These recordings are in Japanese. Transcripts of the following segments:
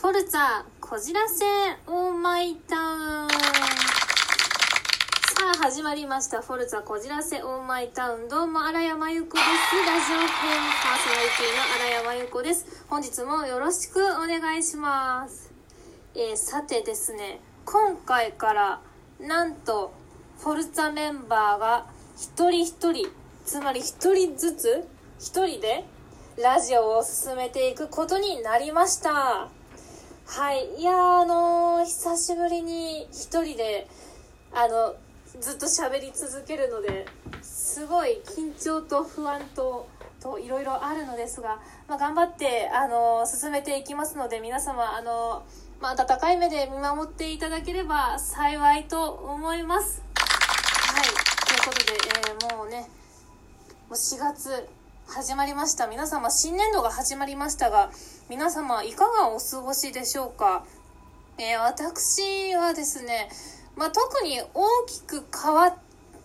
フォルツァ、こじらせ、オーマイタウン。さあ、始まりました。フォルツァ、こじらせ、オーマイタウン。どうも、荒山由子です。ラジオ編パーソナリティの荒山由子です。本日もよろしくお願いします。えー、さてですね、今回から、なんと、フォルツァメンバーが、一人一人、つまり一人ずつ、一人で、ラジオを進めていくことになりました。はい。いや、あのー久しぶりに一人で、あの、ずっと喋り続けるので、すごい緊張と不安と、といろいろあるのですが、まあ、頑張って、あのー進めていきますので、皆様、あのーまあ、温かい目で見守っていただければ幸いと思います。はい。ということで、えーもうね、もう4月始まりました。皆様、新年度が始まりましたが、皆様、いかがお過ごしでしょうか？えー私はですね、まあ、特に大きく変わっ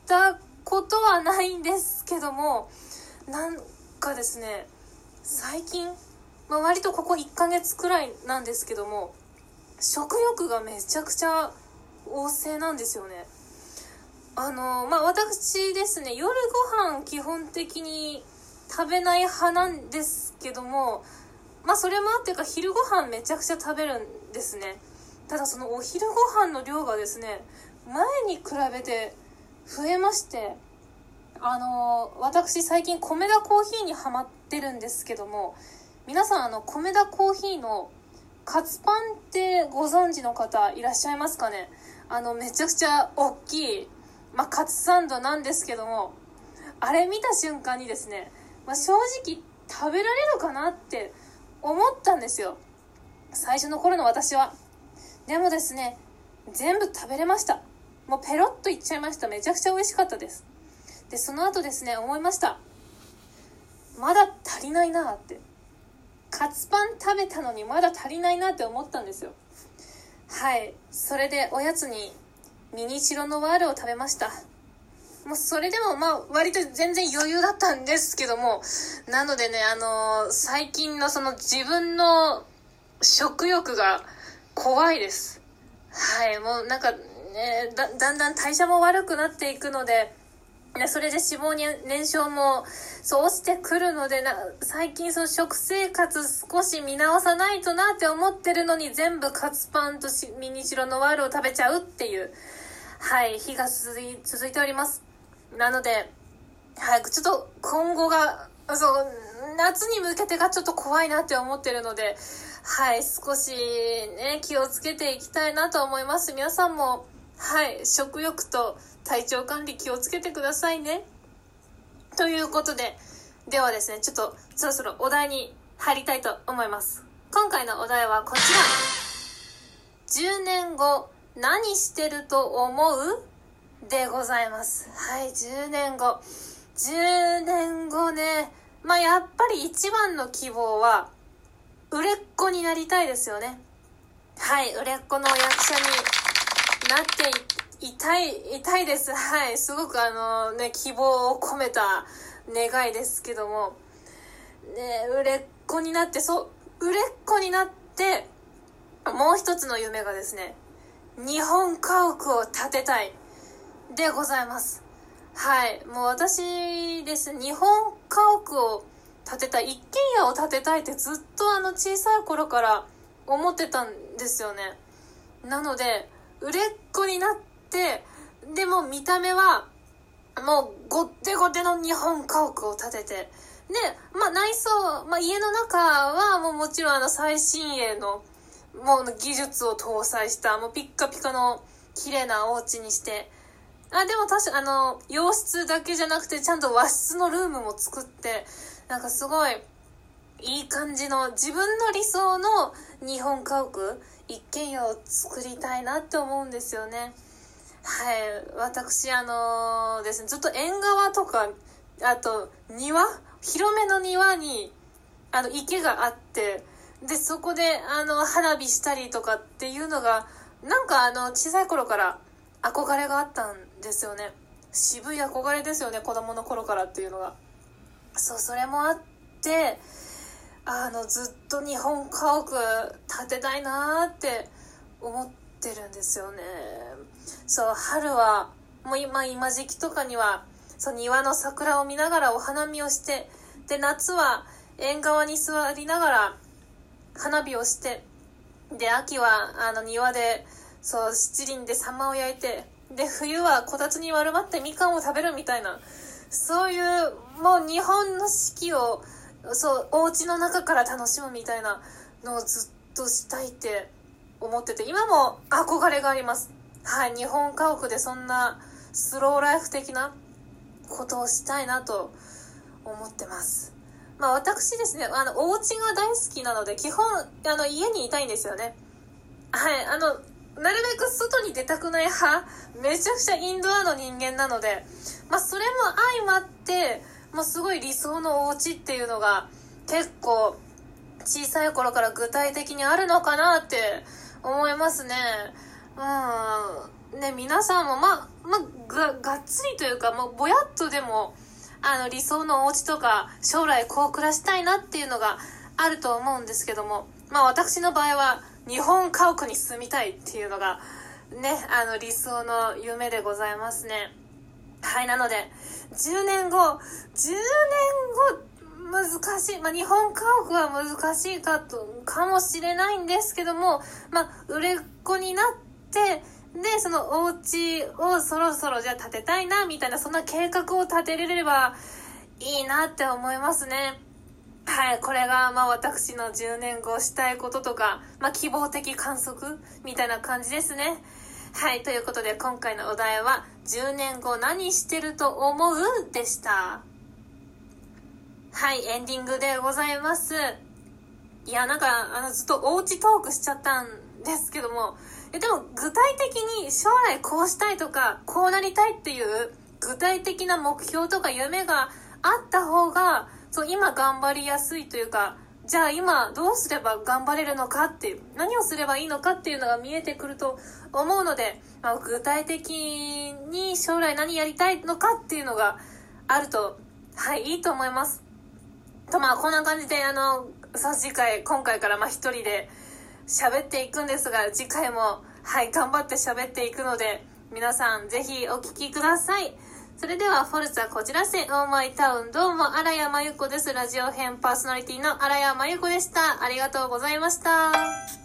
たことはないんですけども、なんかですね、最近、まあ、割とここ1ヶ月くらいなんですけども、食欲がめちゃくちゃ旺盛なんですよね。あのまあ私ですね夜ご飯基本的に食べない派なんですけどもまあそれもあってか昼ご飯めちゃくちゃ食べるんですね。ただそのお昼ご飯の量がですね前に比べて増えましてあの私最近米田コーヒーにハマってるんですけども皆さんあの米田コーヒーのカツパンってご存知の方いらっしゃいますかね？あのめちゃくちゃ大きいまあ、カツサンドなんですけども、あれ見た瞬間にですね、まあ、正直食べられるかなって思ったんですよ。最初の頃の私は。でもですね、全部食べれました。もうペロッといっちゃいました。めちゃくちゃ美味しかったです。で、その後ですね、思いました。まだ足りないなって。カツパン食べたのにまだ足りないなって思ったんですよ。はい。それでおやつにミニチロのワールを食べました。もうそれでもまあ割と全然余裕だったんですけども、なのでね、あのー最近のその自分の食欲が怖いです。はい、もうなんかね、だだんだん代謝も悪くなっていくので、ね、それで脂肪に燃焼もそう落ちてくるのでな最近その食生活少し見直さないとなって思ってるのに全部カツパンとミニチロのワールを食べちゃうっていうはい日が続い続いておりますなのではいちょっと今後がそう夏に向けてがちょっと怖いなって思ってるのではい少しね気をつけていきたいなと思います皆さんもはい食欲と体調管理気をつけてくださいね。ということで、ではですね、ちょっとそろそろお題に入りたいと思います。今回のお題はこちら。10年後、何してると思う？でございます。はい、10年後。10年後ね、まあやっぱり一番の希望は、売れっ子になりたいですよね。はい、売れっ子の役者になっていいたい、いたいです。はい。すごくあのね、希望を込めた願いですけども、ね、売れっ子になって、そう、売れっ子になって、もう一つの夢がですね、日本家屋を建てたい、でございます。はい。もう私です。日本家屋を建てたい、一軒家を建てたいってずっとあの小さい頃から思ってたんですよね。なので、売れっ子になって、でも見た目は、もうごってごての日本家屋を建てて、で、まあ内装、まあ家の中はもうもちろんあの最新鋭の、もう技術を搭載した、もうピッカピカの綺麗なお家にして、あ、でも確かあの、洋室だけじゃなくてちゃんと和室のルームも作って、なんかすごい、いい感じの自分の理想の日本家屋一軒家を作りたいなって思うんですよね。はい。私あのですねずっと縁側とかあと庭広めの庭にあの池があってでそこであの花火したりとかっていうのがなんかあの小さい頃から憧れがあったんですよね渋い憧れですよね子供の頃からっていうのがそうそれもあってあのずっと日本家屋立てたいなーって思ってるんですよね。そう、春は、もう今、今時期とかには、そう、庭の桜を見ながらお花見をして、で、夏は縁側に座りながら花火をして、で、秋は、あの、庭で、そう、七輪でサマを焼いて、で、冬はこたつに丸まってみかんを食べるみたいな、そういう、もう日本の四季を、そう、お家の中から楽しむみたいなのをずっとしたいって思ってて、今も憧れがあります。はい、日本家屋でそんなスローライフ的なことをしたいなと思ってます。まあ私ですね、あの、お家が大好きなので、基本、あの、家にいたいんですよね。はい、あの、なるべく外に出たくない派、めちゃくちゃインドアの人間なので、まあそれも相まって、まあすごい理想のお家っていうのが結構小さい頃から具体的にあるのかなって思いますね。うん。ね、皆さんも、まあ、まあ、が、がっつりというか、まあ、ぼやっとでも、あの、理想のお家とか、将来こう暮らしたいなっていうのがあると思うんですけども、まあ、私の場合は、日本家屋に住みたいっていうのが、ね、あの、理想の夢でございますね。はい、なので、10年後、10年後、難しい。まあ、日本家屋は難しいかと、かもしれないんですけども、まあ、売れっ子になって、で、そのお家をそろそろじゃあ建てたいな、みたいな、そんな計画を立てれればいいなって思いますね。はい、これが、まあ私の10年後したいこととか、まあ希望的観測？みたいな感じですね。はい、ということで今回のお題は、10年後何してると思う？でした。はい、エンディングでございます。いや、なんか、あの、ずっとおうちトークしちゃったんですけども、えでも具体的に将来こうしたいとかこうなりたいっていう具体的な目標とか夢があった方がそう今頑張りやすいというかじゃあ今どうすれば頑張れるのかっていう何をすればいいのかっていうのが見えてくると思うので、まあ、具体的に将来何やりたいのかっていうのがあるとはいいいと思いますとまあこんな感じであのさ次回今回からまあ一人で喋っていくんですが、次回も、はい、頑張って喋っていくので、皆さんぜひお聴きください。それでは、フォルツァこちらせ、オーマイタウン、どうも、荒谷真由子です。ラジオ編パーソナリティの荒谷真由子でした。ありがとうございました。